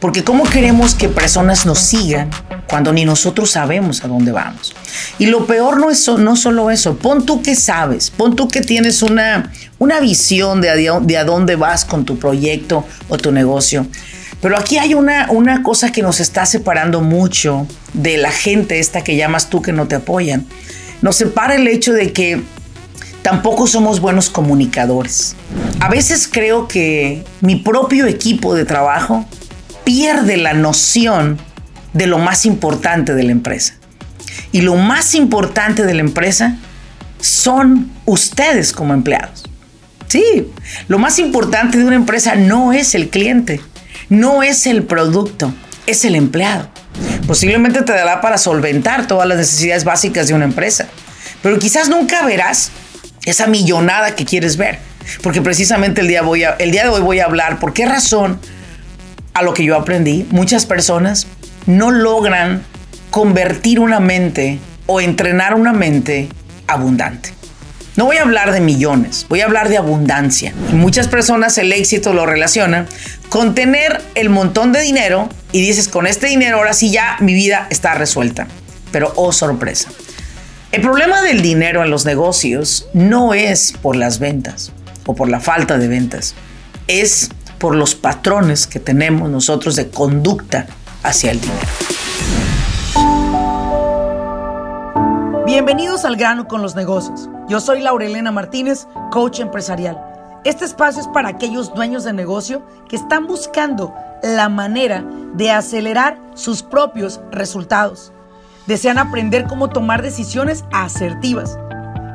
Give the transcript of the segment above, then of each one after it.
Porque ¿cómo queremos que personas nos sigan cuando ni nosotros sabemos a dónde vamos? Y lo peor no es no solo eso, pon tú que sabes, pon tú que tienes una, una visión de a, de a dónde vas con tu proyecto o tu negocio. Pero aquí hay una, una cosa que nos está separando mucho de la gente esta que llamas tú que no te apoyan. Nos separa el hecho de que tampoco somos buenos comunicadores. A veces creo que mi propio equipo de trabajo pierde la noción de lo más importante de la empresa. Y lo más importante de la empresa son ustedes como empleados. Sí, lo más importante de una empresa no es el cliente, no es el producto, es el empleado. Posiblemente te dará para solventar todas las necesidades básicas de una empresa, pero quizás nunca verás esa millonada que quieres ver, porque precisamente el día, voy el día de hoy voy a hablar por qué razón a lo que yo aprendí, muchas personas no logran convertir una mente o entrenar una mente abundante. No voy a hablar de millones, voy a hablar de abundancia. muchas personas el éxito lo relacionan con tener el montón de dinero y dices, con este dinero ahora sí ya mi vida está resuelta. Pero oh sorpresa. El problema del dinero en los negocios no es por las ventas o por la falta de ventas, es por los patrones que tenemos nosotros de conducta hacia el dinero. Bienvenidos al grano con los negocios. Yo soy Laurelena Martínez, coach empresarial. Este espacio es para aquellos dueños de negocio que están buscando la manera de acelerar sus propios resultados. Desean aprender cómo tomar decisiones asertivas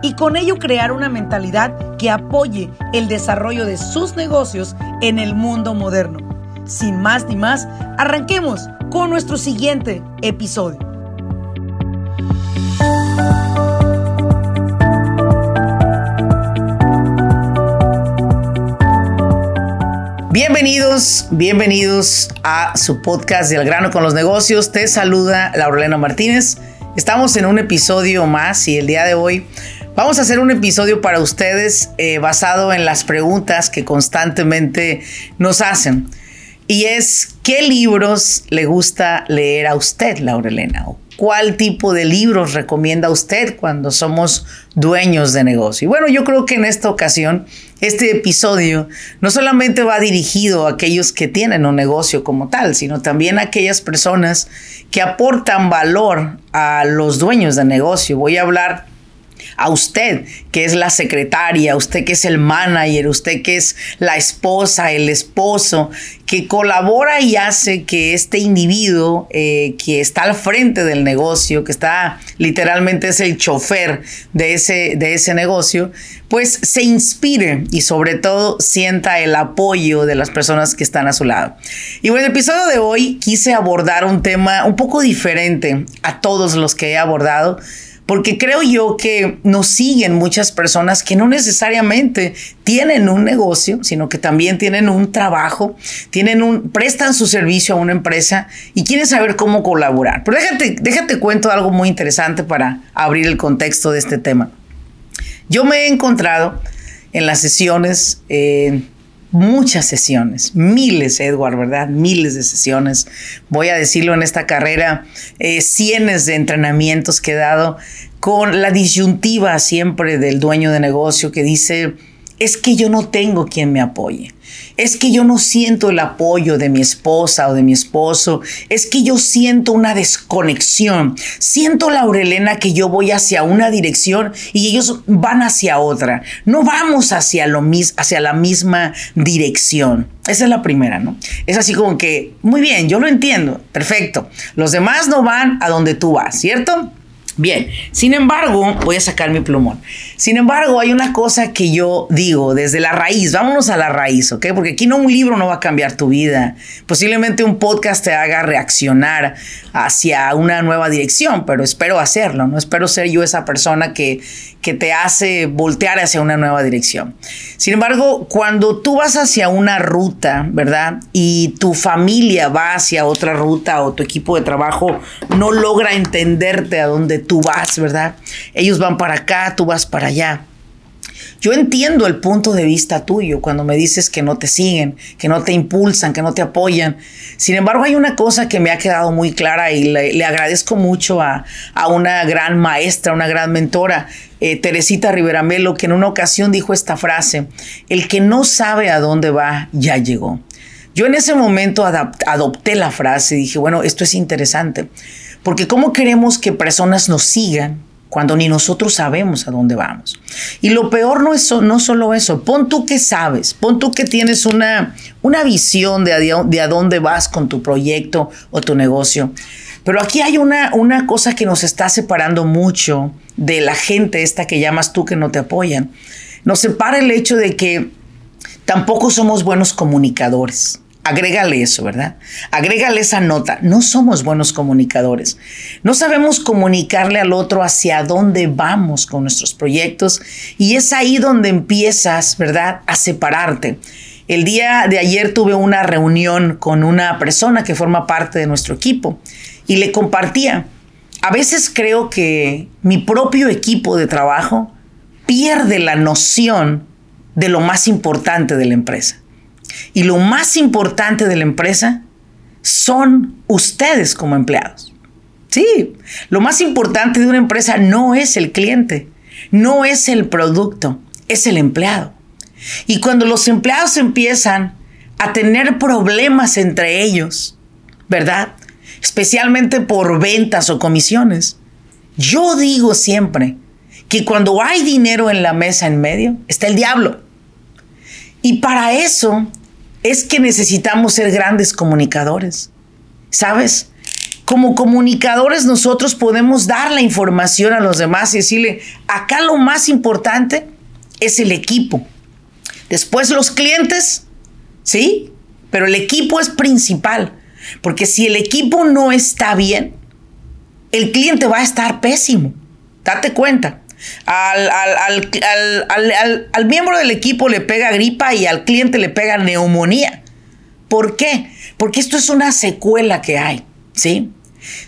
y con ello crear una mentalidad que apoye el desarrollo de sus negocios en el mundo moderno. Sin más ni más, arranquemos con nuestro siguiente episodio. Bienvenidos, bienvenidos a su podcast del grano con los negocios. Te saluda Laurelena Martínez. Estamos en un episodio más y el día de hoy Vamos a hacer un episodio para ustedes eh, basado en las preguntas que constantemente nos hacen. Y es, ¿qué libros le gusta leer a usted, Laurelena? ¿Cuál tipo de libros recomienda usted cuando somos dueños de negocio? Bueno, yo creo que en esta ocasión, este episodio no solamente va dirigido a aquellos que tienen un negocio como tal, sino también a aquellas personas que aportan valor a los dueños de negocio. Voy a hablar a usted que es la secretaria, usted que es el manager, usted que es la esposa, el esposo, que colabora y hace que este individuo eh, que está al frente del negocio, que está literalmente es el chofer de ese, de ese negocio, pues se inspire y sobre todo sienta el apoyo de las personas que están a su lado. Y bueno, el episodio de hoy quise abordar un tema un poco diferente a todos los que he abordado porque creo yo que nos siguen muchas personas que no necesariamente tienen un negocio, sino que también tienen un trabajo, tienen un, prestan su servicio a una empresa y quieren saber cómo colaborar. Pero déjate, déjate cuento algo muy interesante para abrir el contexto de este tema. Yo me he encontrado en las sesiones, eh, muchas sesiones, miles, Edward, ¿verdad? Miles de sesiones. Voy a decirlo en esta carrera, eh, cientos de entrenamientos que he dado con la disyuntiva siempre del dueño de negocio que dice, es que yo no tengo quien me apoye. Es que yo no siento el apoyo de mi esposa o de mi esposo. Es que yo siento una desconexión. Siento, Laurelena, que yo voy hacia una dirección y ellos van hacia otra. No vamos hacia, lo hacia la misma dirección. Esa es la primera, ¿no? Es así como que, muy bien, yo lo entiendo. Perfecto. Los demás no van a donde tú vas, ¿cierto? Bien, sin embargo, voy a sacar mi plumón. Sin embargo, hay una cosa que yo digo desde la raíz, vámonos a la raíz, ¿ok? Porque aquí no un libro no va a cambiar tu vida. Posiblemente un podcast te haga reaccionar hacia una nueva dirección, pero espero hacerlo, no espero ser yo esa persona que, que te hace voltear hacia una nueva dirección. Sin embargo, cuando tú vas hacia una ruta, ¿verdad? Y tu familia va hacia otra ruta o tu equipo de trabajo no logra entenderte a dónde tú vas, ¿verdad? Ellos van para acá, tú vas para allá. Yo entiendo el punto de vista tuyo cuando me dices que no te siguen, que no te impulsan, que no te apoyan. Sin embargo, hay una cosa que me ha quedado muy clara y le, agradezco mucho a, una gran maestra, una gran mentora, eh, Teresita Rivera Melo, que en una ocasión dijo esta frase, el que no sabe a dónde va, ya llegó. Yo en ese momento adopté la frase y dije, bueno, esto es interesante, porque ¿cómo queremos que personas nos sigan cuando ni nosotros sabemos a dónde vamos. Y lo peor no es no solo eso, pon tú que sabes, pon tú que tienes una, una visión de a, de a dónde vas con tu proyecto o tu negocio. Pero aquí hay una, una cosa que nos está separando mucho de la gente esta que llamas tú que no te apoyan. Nos separa el hecho de que tampoco somos buenos comunicadores. Agrégale eso, ¿verdad? Agrégale esa nota. No somos buenos comunicadores. No sabemos comunicarle al otro hacia dónde vamos con nuestros proyectos y es ahí donde empiezas, ¿verdad?, a separarte. El día de ayer tuve una reunión con una persona que forma parte de nuestro equipo y le compartía, a veces creo que mi propio equipo de trabajo pierde la noción de lo más importante de la empresa. Y lo más importante de la empresa son ustedes como empleados. Sí, lo más importante de una empresa no es el cliente, no es el producto, es el empleado. Y cuando los empleados empiezan a tener problemas entre ellos, ¿verdad? Especialmente por ventas o comisiones. Yo digo siempre que cuando hay dinero en la mesa en medio, está el diablo. Y para eso es que necesitamos ser grandes comunicadores. ¿Sabes? Como comunicadores nosotros podemos dar la información a los demás y decirle, acá lo más importante es el equipo. Después los clientes, ¿sí? Pero el equipo es principal, porque si el equipo no está bien, el cliente va a estar pésimo. Date cuenta. Al, al, miembro del equipo le pega gripa y al cliente le pega neumonía. ¿Por qué? Porque esto es una secuela que hay, ¿sí?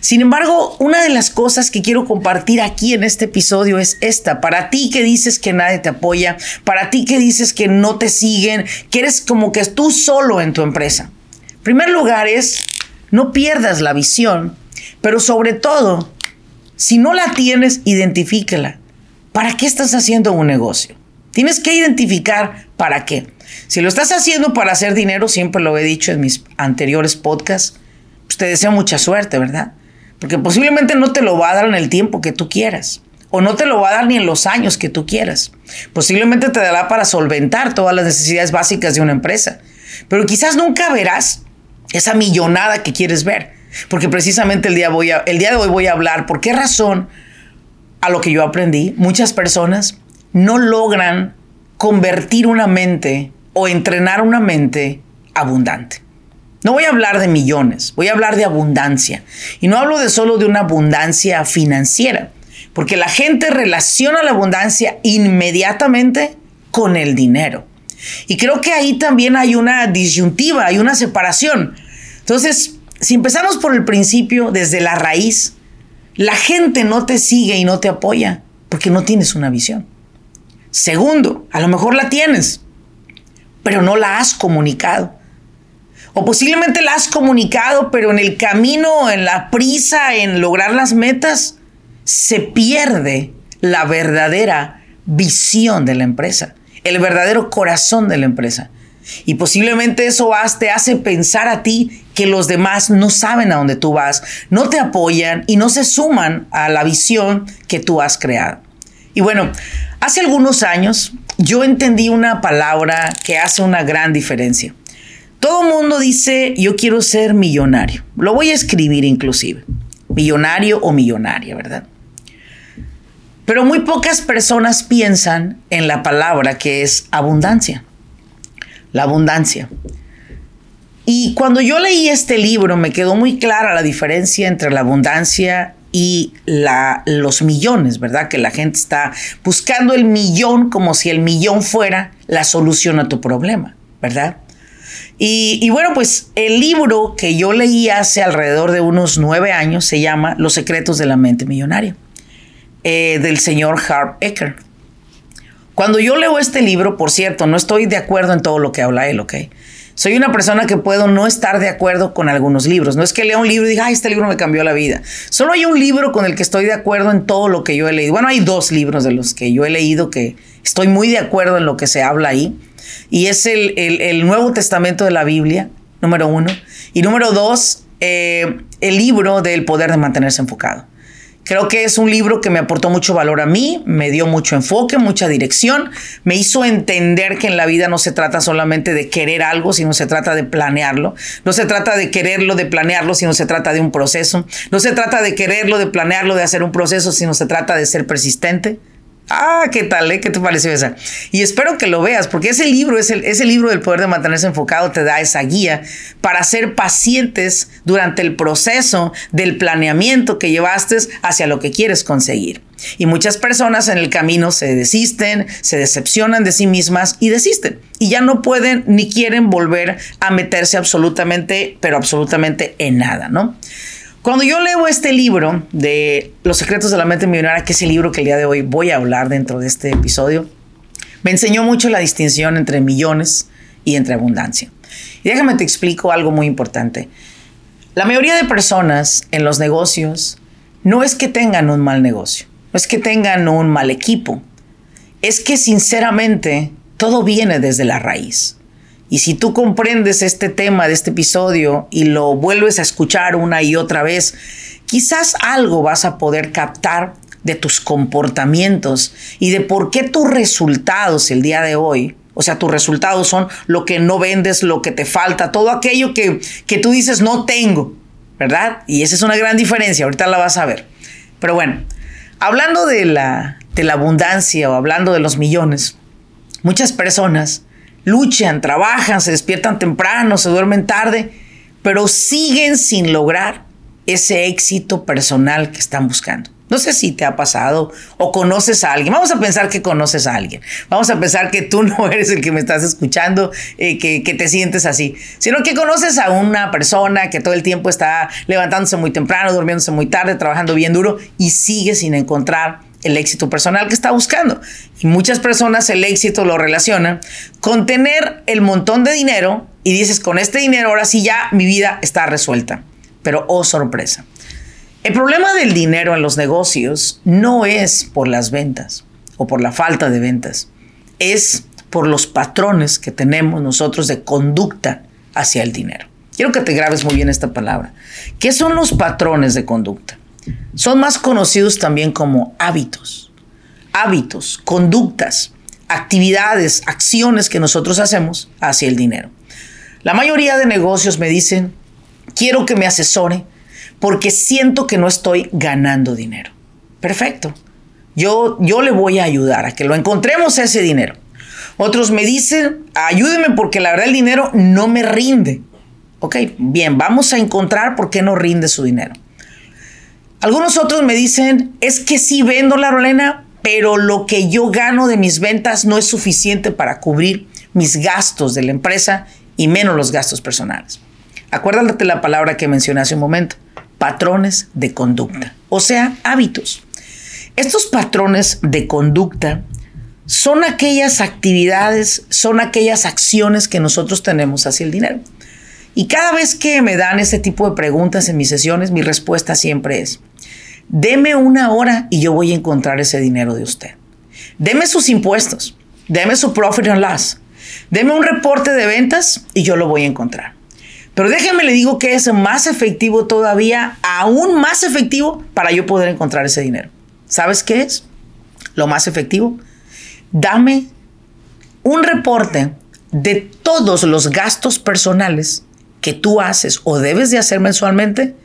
Sin embargo, una de las cosas que quiero compartir aquí en este episodio es esta. Para ti que dices que nadie te apoya, para ti que dices que no te siguen, que eres como que tú solo en tu empresa. En primer lugar es, no pierdas la visión, pero sobre todo, si no la tienes, identifíquela. ¿Para qué estás haciendo un negocio? Tienes que identificar para qué. Si lo estás haciendo para hacer dinero, siempre lo he dicho en mis anteriores podcasts, pues te deseo mucha suerte, ¿verdad? Porque posiblemente no te lo va a dar en el tiempo que tú quieras. O no te lo va a dar ni en los años que tú quieras. Posiblemente te dará para solventar todas las necesidades básicas de una empresa. Pero quizás nunca verás esa millonada que quieres ver. Porque precisamente el día, voy el día de hoy voy a hablar por qué razón a lo que yo aprendí, muchas personas no logran convertir una mente o entrenar una mente abundante. No voy a hablar de millones, voy a hablar de abundancia. Y no hablo de solo de una abundancia financiera, porque la gente relaciona la abundancia inmediatamente con el dinero. Y creo que ahí también hay una disyuntiva, hay una separación. Entonces, si empezamos por el principio, desde la raíz, la gente no te sigue y no te apoya porque no tienes una visión. Segundo, a lo mejor la tienes, pero no la has comunicado. O posiblemente la has comunicado, pero en el camino, en la prisa, en lograr las metas, se pierde la verdadera visión de la empresa, el verdadero corazón de la empresa. Y posiblemente eso te hace pensar a ti que los demás no saben a dónde tú vas, no te apoyan y no se suman a la visión que tú has creado. Y bueno, hace algunos años yo entendí una palabra que hace una gran diferencia. Todo mundo dice, yo quiero ser millonario. Lo voy a escribir inclusive. Millonario o millonaria, ¿verdad? Pero muy pocas personas piensan en la palabra que es abundancia la abundancia. Y cuando yo leí este libro me quedó muy clara la diferencia entre la abundancia y la, los millones, ¿verdad? Que la gente está buscando el millón como si el millón fuera la solución a tu problema, ¿verdad? Y, bueno, pues el libro que yo leí hace alrededor de unos nueve años se llama Los secretos de la mente millonaria, eh, del señor Harv Eker. Cuando yo leo este libro, por cierto, no estoy de acuerdo en todo lo que habla él, ¿ok? Soy una persona que puedo no estar de acuerdo con algunos libros. No es que lea un libro y diga, ay, este libro me cambió la vida. Solo hay un libro con el que estoy de acuerdo en todo lo que yo he leído. Bueno, hay dos libros de los que yo he leído que estoy muy de acuerdo en lo que se habla ahí. Y es el, el, Nuevo Testamento de la Biblia, número uno. Y número dos, eh, el libro del poder de mantenerse enfocado. Creo que es un libro que me aportó mucho valor a mí, me dio mucho enfoque, mucha dirección, me hizo entender que en la vida no se trata solamente de querer algo, sino se trata de planearlo. No se trata de quererlo, de planearlo, sino se trata de un proceso. No se trata de quererlo, de planearlo, de hacer un proceso, sino se trata de ser persistente, Ah, ¿qué tal? Eh? ¿Qué te pareció esa? Y espero que lo veas, porque ese libro, ese, ese libro del poder de mantenerse enfocado, te da esa guía para ser pacientes durante el proceso del planeamiento que llevaste hacia lo que quieres conseguir. Y muchas personas en el camino se desisten, se decepcionan de sí mismas y desisten. Y ya no pueden ni quieren volver a meterse absolutamente, pero absolutamente en nada, ¿no? Cuando yo leo este libro de Los secretos de la mente millonaria, que es el libro que el día de hoy voy a hablar dentro de este episodio, me enseñó mucho la distinción entre millones y entre abundancia. Y déjame te explico algo muy importante. La mayoría de personas en los negocios no es que tengan un mal negocio, no es que tengan un mal equipo, es que sinceramente todo viene desde la raíz. Y si tú comprendes este tema de este episodio y lo vuelves a escuchar una y otra vez, quizás algo vas a poder captar de tus comportamientos y de por qué tus resultados el día de hoy, o sea, tus resultados son lo que no vendes, lo que te falta, todo aquello que, que tú dices no tengo, ¿verdad? Y esa es una gran diferencia, ahorita la vas a ver. Pero bueno, hablando de la, de la abundancia o hablando de los millones, muchas personas luchan, trabajan, se despiertan temprano, se duermen tarde, pero siguen sin lograr ese éxito personal que están buscando. No sé si te ha pasado o conoces a alguien. Vamos a pensar que conoces a alguien. Vamos a pensar que tú no eres el que me estás escuchando, eh, que, que, te sientes así, sino que conoces a una persona que todo el tiempo está levantándose muy temprano, durmiéndose muy tarde, trabajando bien duro y sigue sin encontrar el éxito personal que está buscando. Y muchas personas el éxito lo relacionan con tener el montón de dinero y dices, con este dinero ahora sí ya mi vida está resuelta. Pero oh sorpresa. El problema del dinero en los negocios no es por las ventas o por la falta de ventas, es por los patrones que tenemos nosotros de conducta hacia el dinero. Quiero que te grabes muy bien esta palabra. ¿Qué son los patrones de conducta? Son más conocidos también como hábitos. Hábitos, conductas, actividades, acciones que nosotros hacemos hacia el dinero. La mayoría de negocios me dicen, quiero que me asesore porque siento que no estoy ganando dinero. Perfecto. Yo, yo le voy a ayudar a que lo encontremos ese dinero. Otros me dicen, ayúdeme porque la verdad el dinero no me rinde. Ok, bien, vamos a encontrar por qué no rinde su dinero. Algunos otros me dicen, es que sí vendo la rolena, pero lo que yo gano de mis ventas no es suficiente para cubrir mis gastos de la empresa y menos los gastos personales. Acuérdate la palabra que mencioné hace un momento, patrones de conducta, o sea, hábitos. Estos patrones de conducta son aquellas actividades, son aquellas acciones que nosotros tenemos hacia el dinero. Y cada vez que me dan ese tipo de preguntas en mis sesiones, mi respuesta siempre es, deme una hora y yo voy a encontrar ese dinero de usted. Deme sus impuestos, deme su profit and loss, deme un reporte de ventas y yo lo voy a encontrar. Pero déjeme le digo que es más efectivo todavía, aún más efectivo para yo poder encontrar ese dinero. ¿Sabes qué es? Lo más efectivo. Dame un reporte de todos los gastos personales que tú haces o debes de hacer mensualmente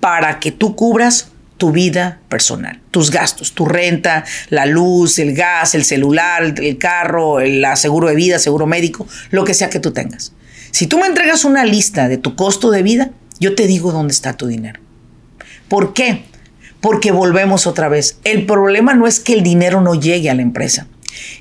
para que tú cubras tu vida personal, tus gastos, tu renta, la luz, el gas, el celular, el carro, el seguro de vida, seguro médico, lo que sea que tú tengas. Si tú me entregas una lista de tu costo de vida, yo te digo dónde está tu dinero. ¿Por qué? Porque volvemos otra vez. El problema no es que el dinero no llegue a la empresa.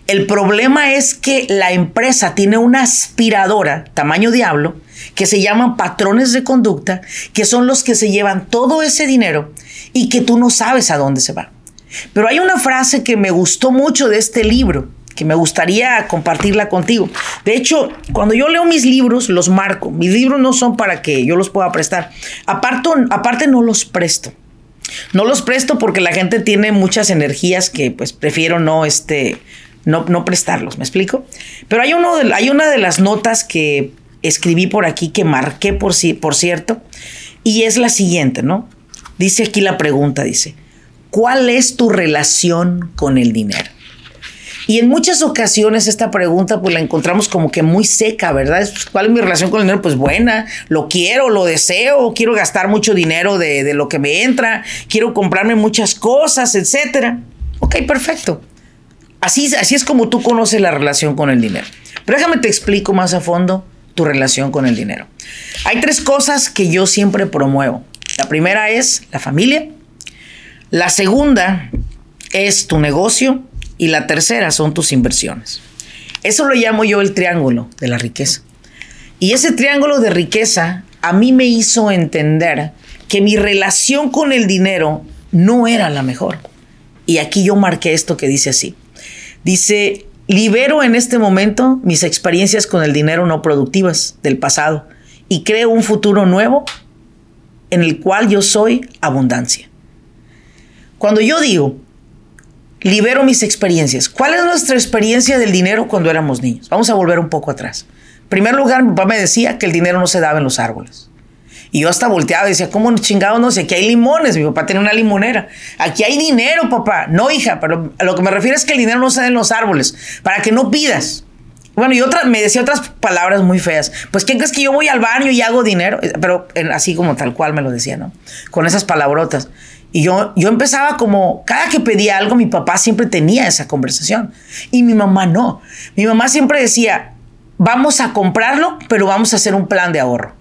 El problema es que la empresa tiene una aspiradora tamaño diablo que se llaman patrones de conducta, que son los que se llevan todo ese dinero y que tú no sabes a dónde se va. Pero hay una frase que me gustó mucho de este libro que me gustaría compartirla contigo. De hecho, cuando yo leo mis libros, los marco. Mis libros no son para que yo los pueda prestar. Aparte, aparte no los presto. No los presto porque la gente tiene muchas energías que pues prefiero no, este, no, no prestarlos, ¿me explico? Pero hay, uno hay una de las notas que escribí por aquí, que marqué por, por cierto, y es la siguiente, ¿no? Dice aquí la pregunta, dice, ¿cuál es tu relación con el dinero? Y en muchas ocasiones esta pregunta pues la encontramos como que muy seca, ¿verdad? ¿Cuál es mi relación con el dinero? Pues buena, lo quiero, lo deseo, quiero gastar mucho dinero de, de lo que me entra, quiero comprarme muchas cosas, etc. Ok, perfecto. Así, así es como tú conoces la relación con el dinero. Pero déjame te explico más a fondo tu relación con el dinero. Hay tres cosas que yo siempre promuevo. La primera es la familia. La segunda es tu negocio y la tercera son tus inversiones. Eso lo llamo yo el triángulo de la riqueza. Y ese triángulo de riqueza a mí me hizo entender que mi relación con el dinero no era la mejor. Y aquí yo marqué esto que dice así. Dice, libero en este momento mis experiencias con el dinero no productivas del pasado y creo un futuro nuevo en el cual yo soy abundancia. Cuando yo digo libero mis experiencias. ¿Cuál es nuestra experiencia del dinero cuando éramos niños? Vamos a volver un poco atrás. En primer lugar, mi papá me decía que el dinero no se daba en los árboles. Y yo hasta volteaba y decía, ¿cómo chingado no sé? Aquí hay limones. Mi papá tiene una limonera. Aquí hay dinero, papá. No, hija, pero a lo que me refiero es que el dinero no se da en los árboles. Para que no pidas. Bueno, y otra, me decía otras palabras muy feas. Pues, ¿quién crees que yo voy al baño y hago dinero? Pero así como tal cual me lo decía, ¿no? Con esas palabrotas. Y yo, yo empezaba como, cada que pedía algo, mi papá siempre tenía esa conversación. Y mi mamá no. Mi mamá siempre decía, vamos a comprarlo, pero vamos a hacer un plan de ahorro.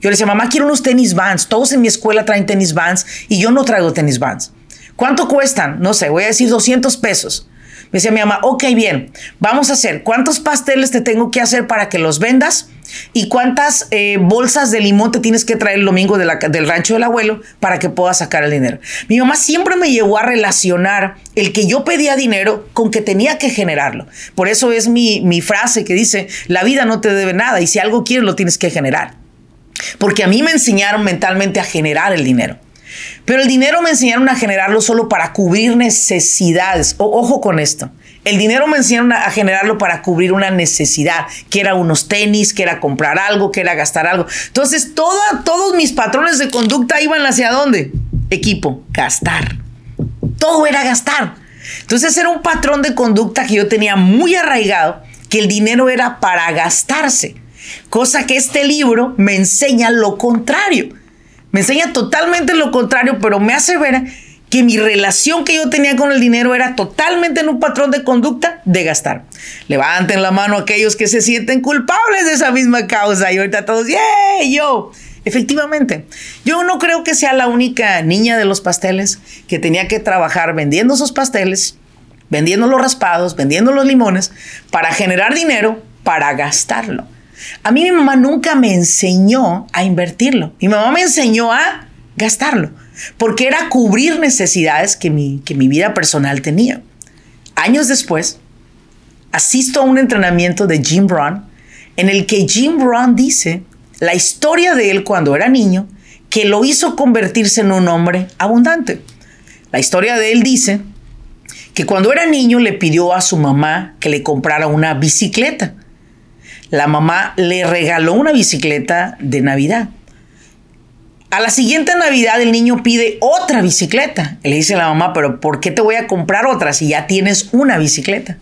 Yo le decía, mamá, quiero unos tenis vans. Todos en mi escuela traen tenis vans y yo no traigo tenis vans. ¿Cuánto cuestan? No sé, voy a decir 200 pesos. Me decía mi mamá, ok, bien, vamos a hacer, ¿cuántos pasteles te tengo que hacer para que los vendas? ¿Y cuántas eh, bolsas de limón te tienes que traer el domingo del rancho del abuelo para que puedas sacar el dinero? Mi mamá siempre me llevó a relacionar el que yo pedía dinero con que tenía que generarlo. Por eso es mi, mi frase que dice, la vida no te debe nada y si algo quieres lo tienes que generar. Porque a mí me enseñaron mentalmente a generar el dinero. Pero el dinero me enseñaron a generarlo solo para cubrir necesidades. ojo con esto. El dinero me enseñaron a, generarlo para cubrir una necesidad, que era unos tenis, que era comprar algo, que era gastar algo. Entonces, todos mis patrones de conducta iban hacia dónde? Equipo, gastar. Todo era gastar. Entonces era un patrón de conducta que yo tenía muy arraigado, que el dinero era para gastarse. Cosa que este libro me enseña lo contrario. Me enseña totalmente lo contrario, pero me hace ver que mi relación que yo tenía con el dinero era totalmente en un patrón de conducta de gastar. Levanten la mano aquellos que se sienten culpables de esa misma causa y ahorita todos, ¡yay! Yo. Efectivamente, yo no creo que sea la única niña de los pasteles que tenía que trabajar vendiendo esos pasteles, vendiendo los raspados, vendiendo los limones, para generar dinero, para gastarlo. A mí mi mamá nunca me enseñó a invertirlo. Mi mamá me enseñó a gastarlo, porque era cubrir necesidades que mi, que mi vida personal tenía. Años después, asisto a un entrenamiento de Jim Brown en el que Jim Brown dice la historia de él cuando era niño que lo hizo convertirse en un hombre abundante. La historia de él dice que cuando era niño le pidió a su mamá que le comprara una bicicleta la mamá le regaló una bicicleta de Navidad. A la siguiente Navidad el niño pide otra bicicleta. Le dice a la mamá, pero ¿por qué te voy a comprar otra si ya tienes una bicicleta?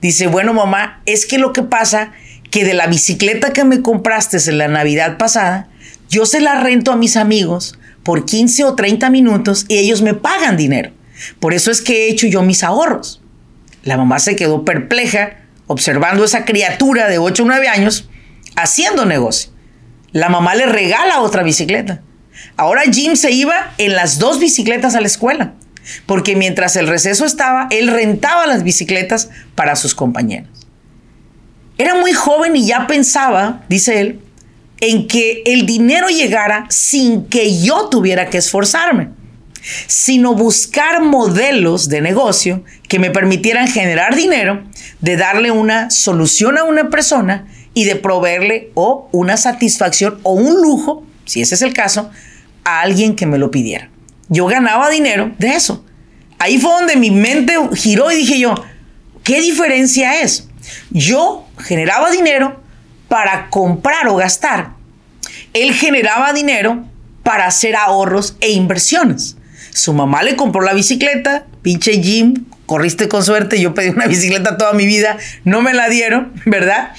Dice, bueno mamá, es que lo que pasa que de la bicicleta que me compraste en la Navidad pasada, yo se la rento a mis amigos por 15 o 30 minutos y ellos me pagan dinero. Por eso es que he hecho yo mis ahorros. La mamá se quedó perpleja observando esa criatura de 8 o 9 años haciendo negocio. La mamá le regala otra bicicleta. Ahora Jim se iba en las dos bicicletas a la escuela, porque mientras el receso estaba, él rentaba las bicicletas para sus compañeros. Era muy joven y ya pensaba, dice él, en que el dinero llegara sin que yo tuviera que esforzarme. Sino buscar modelos de negocio que me permitieran generar dinero, de darle una solución a una persona y de proveerle o una satisfacción o un lujo, si ese es el caso, a alguien que me lo pidiera. Yo ganaba dinero de eso. Ahí fue donde mi mente giró y dije yo, ¿qué diferencia es? Yo generaba dinero para comprar o gastar. Él generaba dinero para hacer ahorros e inversiones. Su mamá le compró la bicicleta, pinche Jim, corriste con suerte, yo pedí una bicicleta toda mi vida, no me la dieron, ¿verdad?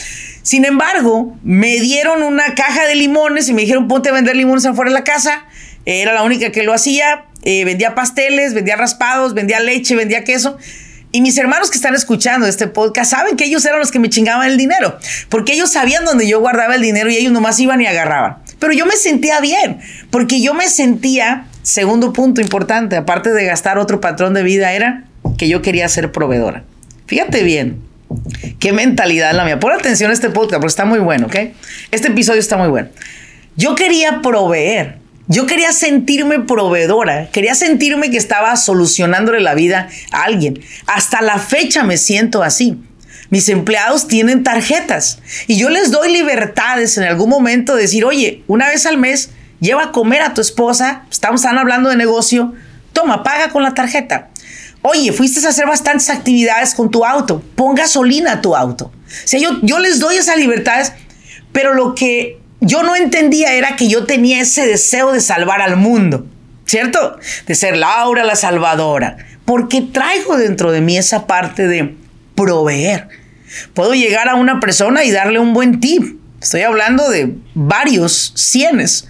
Sin embargo, me dieron una caja de limones y me dijeron ponte a vender limones afuera de la casa. Era la única que lo hacía. Eh, vendía pasteles, vendía raspados, vendía leche, vendía queso. Y mis hermanos que están escuchando este podcast saben que ellos eran los que me chingaban el dinero, porque ellos sabían dónde yo guardaba el dinero y ellos nomás iban y agarraban. Pero yo me sentía bien, porque yo me sentía, segundo punto importante, aparte de gastar otro patrón de vida, era que yo quería ser proveedora. Fíjate bien, qué mentalidad la mía. Pon atención a este podcast, porque está muy bueno, ¿ok? Este episodio está muy bueno. Yo quería proveer. Yo quería sentirme proveedora, quería sentirme que estaba solucionándole la vida a alguien. Hasta la fecha me siento así. Mis empleados tienen tarjetas y yo les doy libertades en algún momento de decir, oye, una vez al mes lleva a comer a tu esposa, estamos hablando de negocio, toma, paga con la tarjeta. Oye, fuiste a hacer bastantes actividades con tu auto, pon gasolina a tu auto. O sea, yo, yo les doy esas libertades, pero lo que yo no entendía era que yo tenía ese deseo de salvar al mundo, ¿cierto? De ser Laura la salvadora, porque traigo dentro de mí esa parte de proveer. Puedo llegar a una persona y darle un buen tip. Estoy hablando de varios cienes.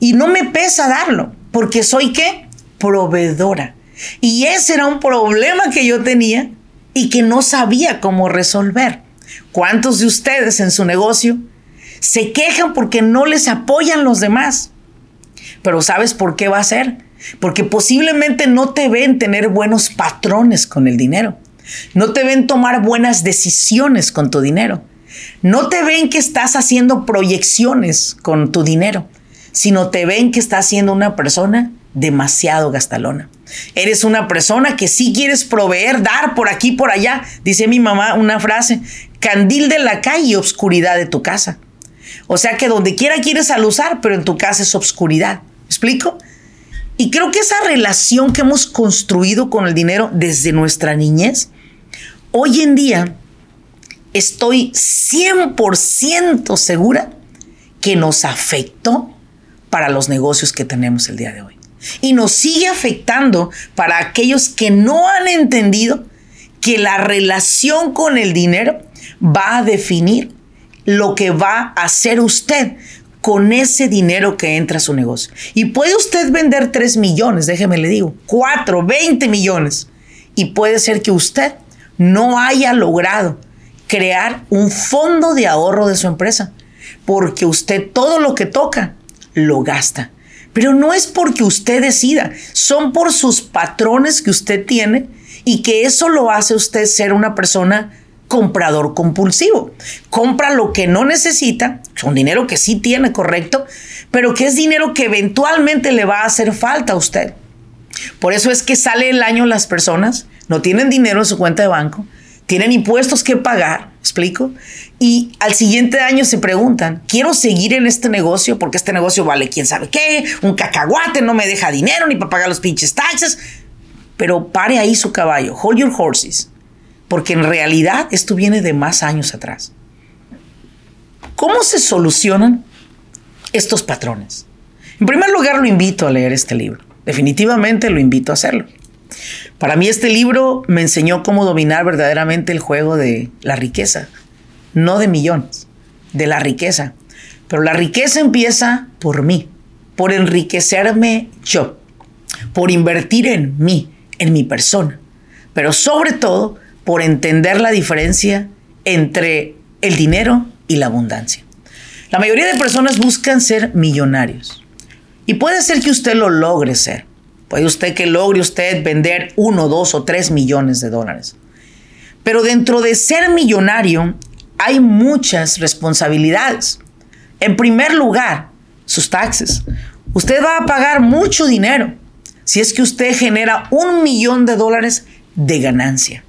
Y no me pesa darlo, porque soy qué? Proveedora. Y ese era un problema que yo tenía y que no sabía cómo resolver. ¿Cuántos de ustedes en su negocio se quejan porque no les apoyan los demás. Pero ¿sabes por qué va a ser? Porque posiblemente no te ven tener buenos patrones con el dinero. No te ven tomar buenas decisiones con tu dinero. No te ven que estás haciendo proyecciones con tu dinero, sino te ven que estás siendo una persona demasiado gastalona. Eres una persona que sí quieres proveer, dar por aquí, por allá. Dice mi mamá una frase, candil de la calle y obscuridad de tu casa. O sea que donde quiera quieres alusar, pero en tu casa es obscuridad. explico? Y creo que esa relación que hemos construido con el dinero desde nuestra niñez, hoy en día estoy 100% segura que nos afectó para los negocios que tenemos el día de hoy. Y nos sigue afectando para aquellos que no han entendido que la relación con el dinero va a definir lo que va a hacer usted con ese dinero que entra a su negocio. Y puede usted vender 3 millones, déjeme le digo, 4, 20 millones. Y puede ser que usted no haya logrado crear un fondo de ahorro de su empresa, porque usted todo lo que toca lo gasta. Pero no es porque usted decida, son por sus patrones que usted tiene y que eso lo hace usted ser una persona comprador compulsivo. Compra lo que no necesita, un dinero que sí tiene, correcto, pero que es dinero que eventualmente le va a hacer falta a usted. Por eso es que sale el año las personas, no tienen dinero en su cuenta de banco, tienen impuestos que pagar, explico, y al siguiente año se preguntan, quiero seguir en este negocio porque este negocio vale quién sabe qué, un cacahuate no me deja dinero ni para pagar los pinches taxes, pero pare ahí su caballo, hold your horses porque en realidad esto viene de más años atrás. ¿Cómo se solucionan estos patrones? En primer lugar, lo invito a leer este libro. Definitivamente lo invito a hacerlo. Para mí este libro me enseñó cómo dominar verdaderamente el juego de la riqueza, no de millones, de la riqueza. Pero la riqueza empieza por mí, por enriquecerme yo, por invertir en mí, en mi persona, pero sobre todo por entender la diferencia entre el dinero y la abundancia. La mayoría de personas buscan ser millonarios. Y puede ser que usted lo logre ser. Puede usted que logre usted vender uno, dos o tres millones de dólares. Pero dentro de ser millonario hay muchas responsabilidades. En primer lugar, sus taxes. Usted va a pagar mucho dinero si es que usted genera un millón de dólares de ganancia.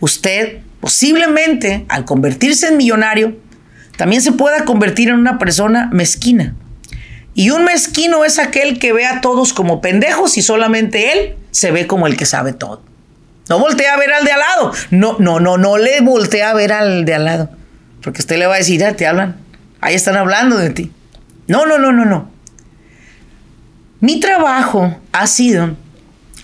Usted posiblemente al convertirse en millonario, también se pueda convertir en una persona mezquina. Y un mezquino es aquel que ve a todos como pendejos y solamente él se ve como el que sabe todo. No voltea a ver al de al lado. No, no, no, no le voltea a ver al de al lado. Porque usted le va a decir, ah, te hablan. Ahí están hablando de ti. No, no, no, no, no. Mi trabajo ha sido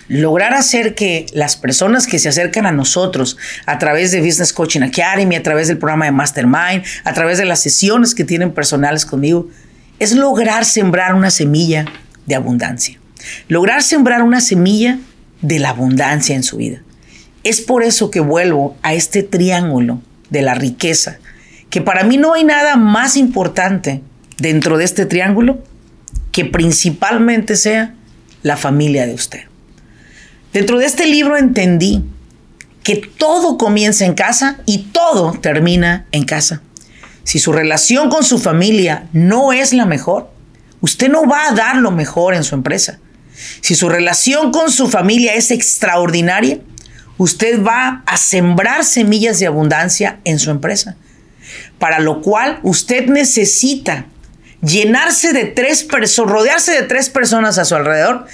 lograr hacer que las personas que se acercan a nosotros a través de Business Coaching Academy, a través del programa de Mastermind, a través de las sesiones que tienen personales conmigo, es lograr sembrar una semilla de abundancia. Lograr sembrar una semilla de la abundancia en su vida. Es por eso que vuelvo a este triángulo de la riqueza, que para mí no hay nada más importante dentro de este triángulo que principalmente sea la familia de usted. Dentro de este libro entendí que todo comienza en casa y todo termina en casa. Si su relación con su familia no es la mejor, usted no va a dar lo mejor en su empresa. Si su relación con su familia es extraordinaria, usted va a sembrar semillas de abundancia en su empresa. Para lo cual usted necesita llenarse de tres personas, rodearse de tres personas a su alrededor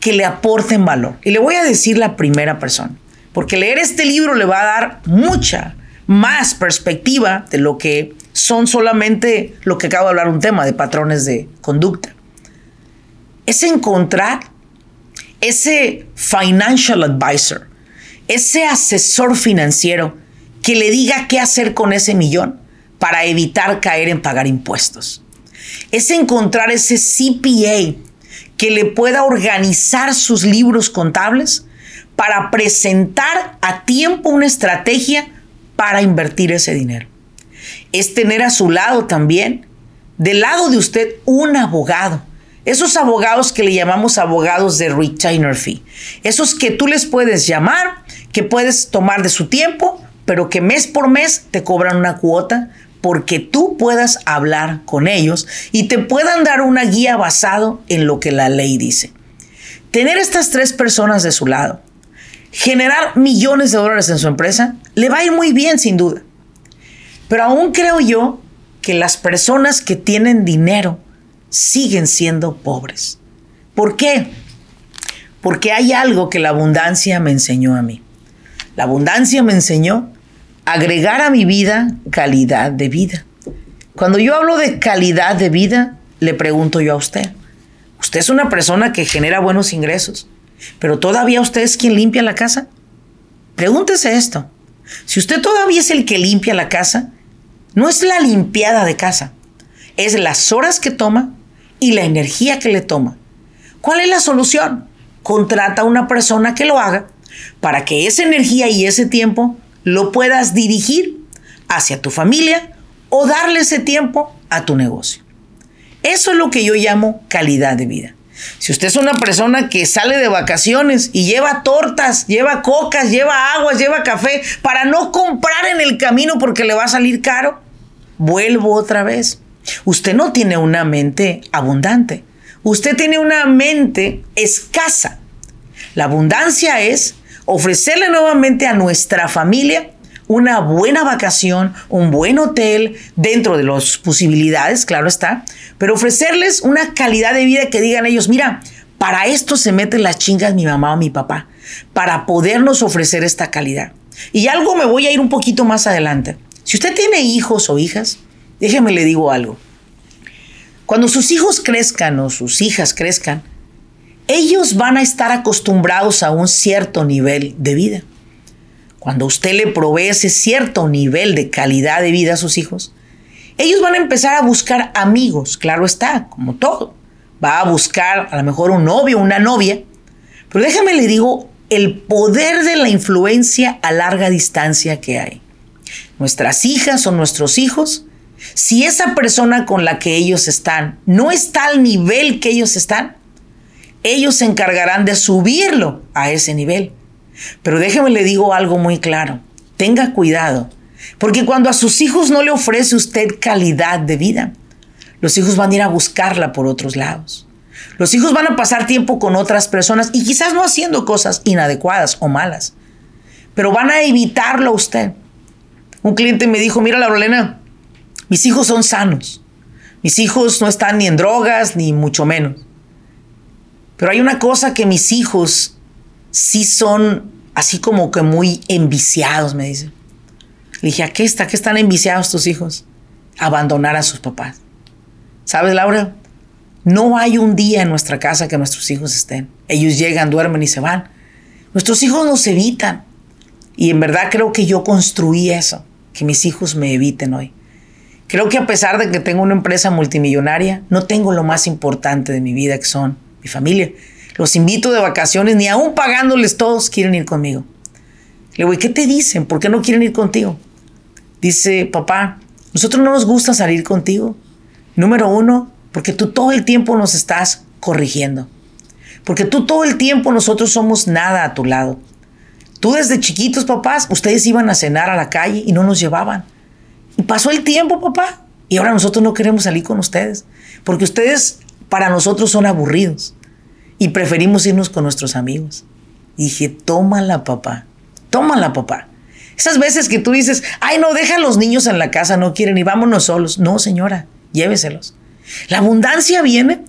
que le aporten valor. Y le voy a decir la primera persona, porque leer este libro le va a dar mucha más perspectiva de lo que son solamente lo que acabo de hablar un tema de patrones de conducta. Es encontrar ese financial advisor, ese asesor financiero que le diga qué hacer con ese millón para evitar caer en pagar impuestos es encontrar ese CPA que le pueda organizar sus libros contables para presentar a tiempo una estrategia para invertir ese dinero. Es tener a su lado también, del lado de usted, un abogado. Esos abogados que le llamamos abogados de retainer fee. Esos que tú les puedes llamar, que puedes tomar de su tiempo, pero que mes por mes te cobran una cuota porque tú puedas hablar con ellos y te puedan dar una guía basado en lo que la ley dice. Tener estas tres personas de su lado, generar millones de dólares en su empresa, le va a ir muy bien sin duda. Pero aún creo yo que las personas que tienen dinero siguen siendo pobres. ¿Por qué? Porque hay algo que la abundancia me enseñó a mí. La abundancia me enseñó agregar a mi vida calidad de vida. Cuando yo hablo de calidad de vida, le pregunto yo a usted, usted es una persona que genera buenos ingresos, pero todavía usted es quien limpia la casa. Pregúntese esto. Si usted todavía es el que limpia la casa, no es la limpiada de casa, es las horas que toma y la energía que le toma. ¿Cuál es la solución? Contrata a una persona que lo haga para que esa energía y ese tiempo lo puedas dirigir hacia tu familia o darle ese tiempo a tu negocio. Eso es lo que yo llamo calidad de vida. Si usted es una persona que sale de vacaciones y lleva tortas, lleva cocas, lleva aguas, lleva café para no comprar en el camino porque le va a salir caro, vuelvo otra vez. Usted no tiene una mente abundante. Usted tiene una mente escasa. La abundancia es ofrecerle nuevamente a nuestra familia una buena vacación, un buen hotel, dentro de las posibilidades, claro está, pero ofrecerles una calidad de vida que digan ellos, mira, para esto se meten las chingas mi mamá o mi papá, para podernos ofrecer esta calidad. Y algo me voy a ir un poquito más adelante. Si usted tiene hijos o hijas, déjeme le digo algo. Cuando sus hijos crezcan o sus hijas crezcan, ellos van a estar acostumbrados a un cierto nivel de vida. Cuando usted le provee ese cierto nivel de calidad de vida a sus hijos, ellos van a empezar a buscar amigos, claro está, como todo. Va a buscar a lo mejor un novio, una novia, pero déjame le digo el poder de la influencia a larga distancia que hay. Nuestras hijas o nuestros hijos, si esa persona con la que ellos están no está al nivel que ellos están, ellos se encargarán de subirlo a ese nivel. Pero déjeme le digo algo muy claro. Tenga cuidado. Porque cuando a sus hijos no le ofrece usted calidad de vida, los hijos van a ir a buscarla por otros lados. Los hijos van a pasar tiempo con otras personas y quizás no haciendo cosas inadecuadas o malas, pero van a evitarlo a usted. Un cliente me dijo, mira, Laurelena, mis hijos son sanos. Mis hijos no están ni en drogas, ni mucho menos. Pero hay una cosa que mis hijos sí son así como que muy enviciados, me dice. Le dije, ¿a qué está? ¿Qué están enviciados tus hijos? Abandonar a sus papás. ¿Sabes, Laura? No hay un día en nuestra casa que nuestros hijos estén. Ellos llegan, duermen y se van. Nuestros hijos nos evitan. Y en verdad creo que yo construí eso, que mis hijos me eviten hoy. Creo que a pesar de que tengo una empresa multimillonaria, no tengo lo más importante de mi vida, que son mi familia. Los invito de vacaciones, ni aún pagándoles todos, quieren ir conmigo. Le digo, ¿y qué te dicen? ¿Por qué no quieren ir contigo? Dice, papá, nosotros no nos gusta salir contigo. Número uno, porque tú todo el tiempo nos estás corrigiendo. Porque tú todo el tiempo nosotros somos nada a tu lado. Tú desde chiquitos, papás, ustedes iban a cenar a la calle y no nos llevaban. Y pasó el tiempo, papá. Y ahora nosotros no queremos salir con ustedes. Porque ustedes para nosotros son aburridos. Y preferimos irnos con nuestros amigos. Y dije, tómala, papá. Tómala, papá. Esas veces que tú dices, ay, no, deja a los niños en la casa, no quieren y vámonos solos. No, señora, lléveselos. La abundancia viene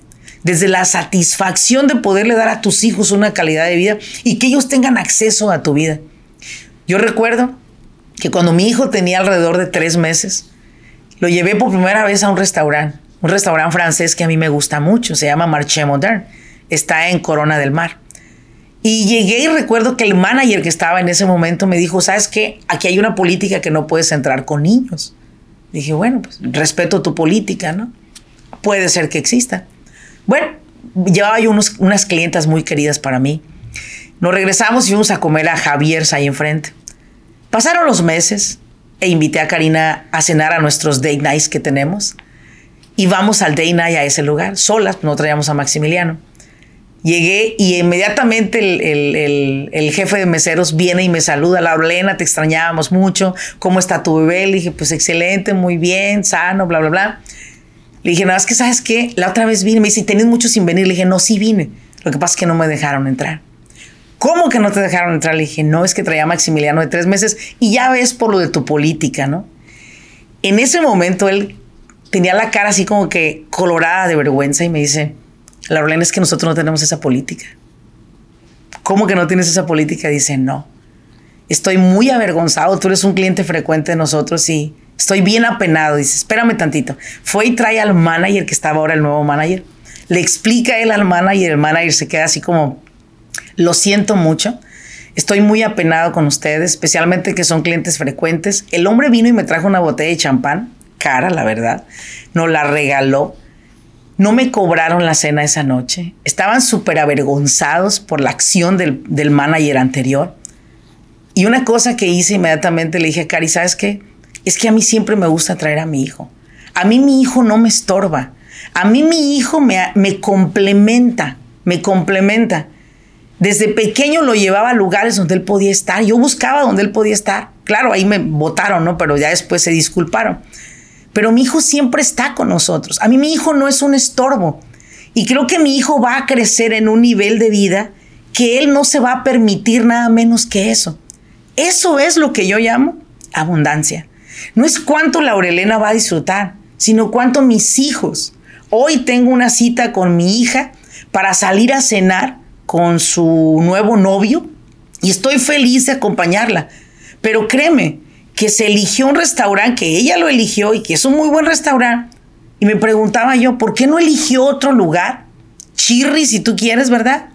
desde la satisfacción de poderle dar a tus hijos una calidad de vida y que ellos tengan acceso a tu vida. Yo recuerdo que cuando mi hijo tenía alrededor de tres meses, lo llevé por primera vez a un restaurante, un restaurante francés que a mí me gusta mucho, se llama Marché Modern, está en Corona del Mar. Y llegué y recuerdo que el manager que estaba en ese momento me dijo, ¿sabes qué? Aquí hay una política que no puedes entrar con niños. Dije, bueno, pues respeto tu política, ¿no? Puede ser que exista. Bueno, llevaba yo unos, unas clientas muy queridas para mí. Nos regresamos y fuimos a comer a Javier ahí enfrente. Pasaron los meses e invité a Karina a cenar a nuestros date nights que tenemos. Y vamos al date night a ese lugar, solas, no traíamos a Maximiliano. Llegué y inmediatamente el, jefe de meseros viene y me saluda. Laurelena, te extrañábamos mucho. ¿Cómo está tu bebé? Le dije, pues excelente, muy bien, sano, bla, bla, bla. Le dije, nada, es que sabes qué, la otra vez vine. Me dice, ¿tenés mucho sin venir? Le dije, no, sí vine. Lo que pasa es que no me dejaron entrar. ¿Cómo que no te dejaron entrar? Le dije, no, es que traía Maximiliano de tres meses y ya ves por lo de tu política, ¿no? En ese momento él tenía la cara así como que colorada de vergüenza y me dice, Laurelena, es que nosotros no tenemos esa política. ¿Cómo que no tienes esa política? Dice, no. Estoy muy avergonzado, tú eres un cliente frecuente de nosotros y estoy bien apenado. Dice, espérame tantito. Fue y trae al manager que estaba ahora el nuevo manager. Le explica él al manager, el manager se queda así como lo siento mucho. Estoy muy apenado con ustedes, especialmente que son clientes frecuentes. El hombre vino y me trajo una botella de champán, cara, la verdad. Nos la regaló. No me cobraron la cena esa noche. Estaban súper avergonzados por la acción del, del, manager anterior. Y una cosa que hice inmediatamente le dije a Cari, ¿sabes qué? Es que a mí siempre me gusta traer a mi hijo. A mí mi hijo no me estorba. A mí mi hijo me, me complementa, me complementa. Desde pequeño lo llevaba a lugares donde él podía estar. Yo buscaba donde él podía estar. Claro, ahí me votaron, ¿no? Pero ya después se disculparon. Pero mi hijo siempre está con nosotros. A mí mi hijo no es un estorbo. Y creo que mi hijo va a crecer en un nivel de vida que él no se va a permitir nada menos que eso. Eso es lo que yo llamo abundancia. No es cuánto Laurelena va a disfrutar, sino cuánto mis hijos. Hoy tengo una cita con mi hija para salir a cenar con su nuevo novio y estoy feliz de acompañarla. Pero créeme que se eligió un restaurante, que ella lo eligió y que es un muy buen restaurante. Y me preguntaba yo, ¿por qué no eligió otro lugar? Chirri, si tú quieres, ¿verdad?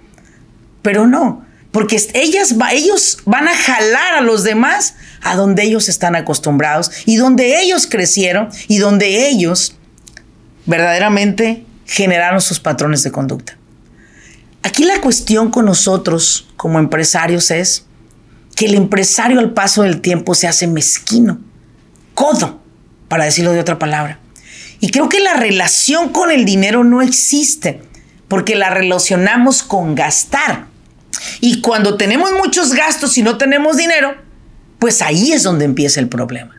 Pero no, porque ellas, ellos van a jalar a los demás a donde ellos están acostumbrados y donde ellos crecieron y donde ellos verdaderamente generaron sus patrones de conducta. Aquí la cuestión con nosotros como empresarios es que el empresario al paso del tiempo se hace mezquino, codo, para decirlo de otra palabra. Y creo que la relación con el dinero no existe, porque la relacionamos con gastar. Y cuando tenemos muchos gastos y no tenemos dinero, pues ahí es donde empieza el problema.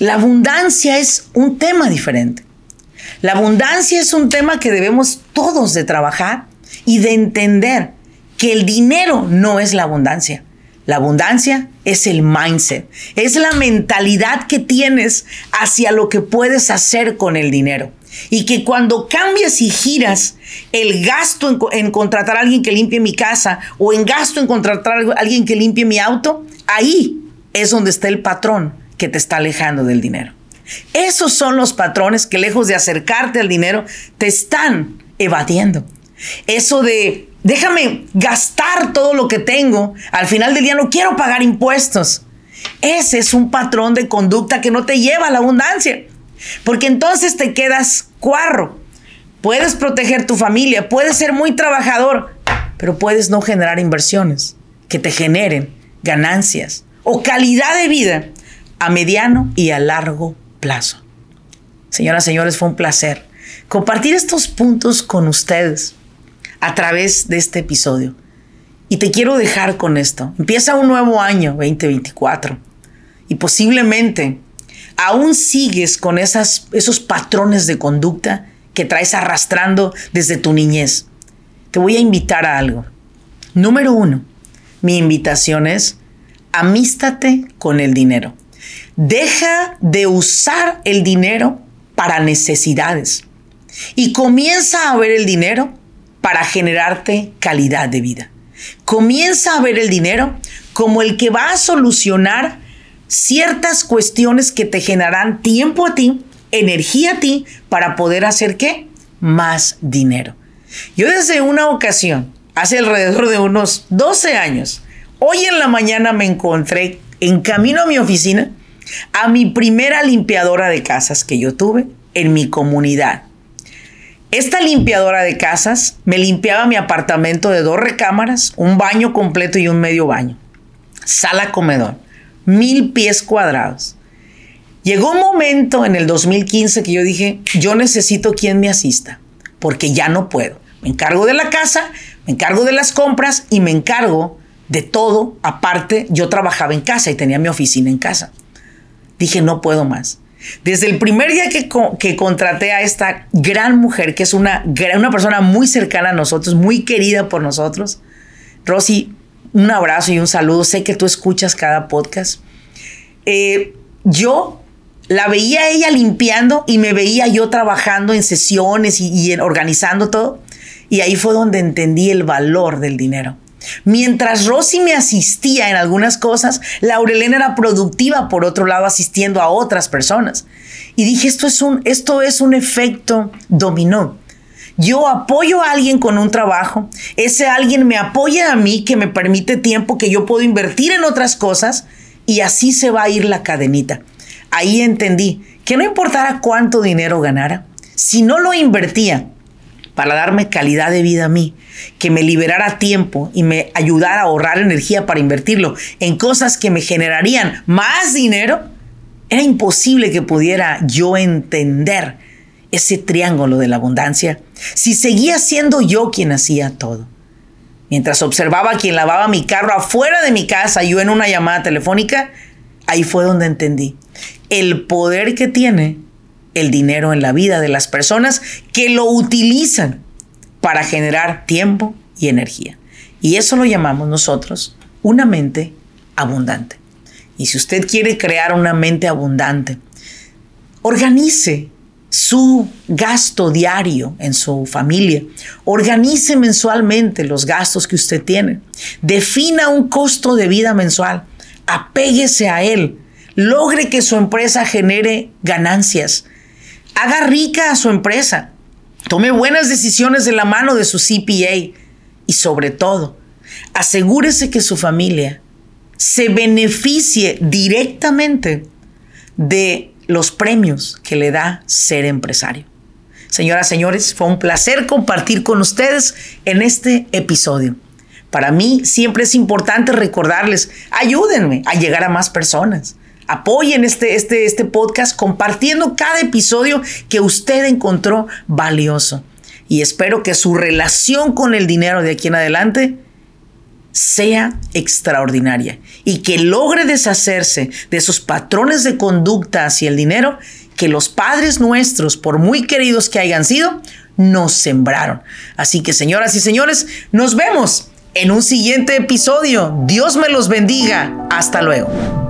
La abundancia es un tema diferente. La abundancia es un tema que debemos todos de trabajar y de entender que el dinero no es la abundancia. La abundancia es el mindset, es la mentalidad que tienes hacia lo que puedes hacer con el dinero. Y que cuando cambias y giras el gasto en, contratar a alguien que limpie mi casa o en gasto en contratar a alguien que limpie mi auto, ahí es donde está el patrón que te está alejando del dinero. Esos son los patrones que lejos de acercarte al dinero, te están evadiendo. Eso de déjame gastar todo lo que tengo, al final del día no quiero pagar impuestos. Ese es un patrón de conducta que no te lleva a la abundancia, porque entonces te quedas cuarro. Puedes proteger tu familia, puedes ser muy trabajador, pero puedes no generar inversiones que te generen ganancias o calidad de vida a mediano y a largo plazo. Señoras, y señores, fue un placer compartir estos puntos con ustedes a través de este episodio. Y te quiero dejar con esto. Empieza un nuevo año, 2024. Y posiblemente aún sigues con esas, esos patrones de conducta que traes arrastrando desde tu niñez. Te voy a invitar a algo. Número uno, mi invitación es amístate con el dinero. Deja de usar el dinero para necesidades y comienza a ver el dinero para generarte calidad de vida. Comienza a ver el dinero como el que va a solucionar ciertas cuestiones que te generarán tiempo a ti, energía a ti, para poder hacer qué? Más dinero. Yo desde una ocasión, hace alrededor de unos 12 años, hoy en la mañana me encontré en camino a mi oficina a mi primera limpiadora de casas que yo tuve en mi comunidad. Esta limpiadora de casas me limpiaba mi apartamento de dos recámaras, un baño completo y un medio baño. Sala comedor, mil pies cuadrados. Llegó un momento en el 2015 que yo dije, yo necesito quien me asista, porque ya no puedo. Me encargo de la casa, me encargo de las compras y me encargo de todo. Aparte, yo trabajaba en casa y tenía mi oficina en casa. Dije, no puedo más. Desde el primer día que, que, contraté a esta gran mujer, que es una, una persona muy cercana a nosotros, muy querida por nosotros, Rosy, un abrazo y un saludo. Sé que tú escuchas cada podcast. Eh, yo la veía ella limpiando y me veía yo trabajando en sesiones y, y organizando todo. Y ahí fue donde entendí el valor del dinero. Mientras Rosy me asistía en algunas cosas, Laurelena era productiva por otro lado asistiendo a otras personas. Y dije, esto es un, esto es un efecto dominó. Yo apoyo a alguien con un trabajo, ese alguien me apoya a mí que me permite tiempo que yo puedo invertir en otras cosas y así se va a ir la cadenita. Ahí entendí que no importara cuánto dinero ganara, si no lo invertía para darme calidad de vida a mí, que me liberara tiempo y me ayudara a ahorrar energía para invertirlo en cosas que me generarían más dinero, era imposible que pudiera yo entender ese triángulo de la abundancia si seguía siendo yo quien hacía todo. Mientras observaba a quien lavaba mi carro afuera de mi casa, yo en una llamada telefónica, ahí fue donde entendí el poder que tiene el dinero en la vida de las personas que lo utilizan para generar tiempo y energía. Y eso lo llamamos nosotros una mente abundante. Y si usted quiere crear una mente abundante, organice su gasto diario en su familia. Organice mensualmente los gastos que usted tiene. Defina un costo de vida mensual. Apéguese a él. Logre que su empresa genere ganancias. Haga rica a su empresa. Tome buenas decisiones de la mano de su CPA. Y sobre todo, asegúrese que su familia se beneficie directamente de los premios que le da ser empresario. Señoras, señores, fue un placer compartir con ustedes en este episodio. Para mí siempre es importante recordarles, ayúdenme a llegar a más personas apoyen este, este, este podcast compartiendo cada episodio que usted encontró valioso. Y espero que su relación con el dinero de aquí en adelante sea extraordinaria y que logre deshacerse de esos patrones de conducta hacia el dinero que los padres nuestros, por muy queridos que hayan sido, nos sembraron. Así que señoras y señores, nos vemos en un siguiente episodio. Dios me los bendiga. Hasta luego.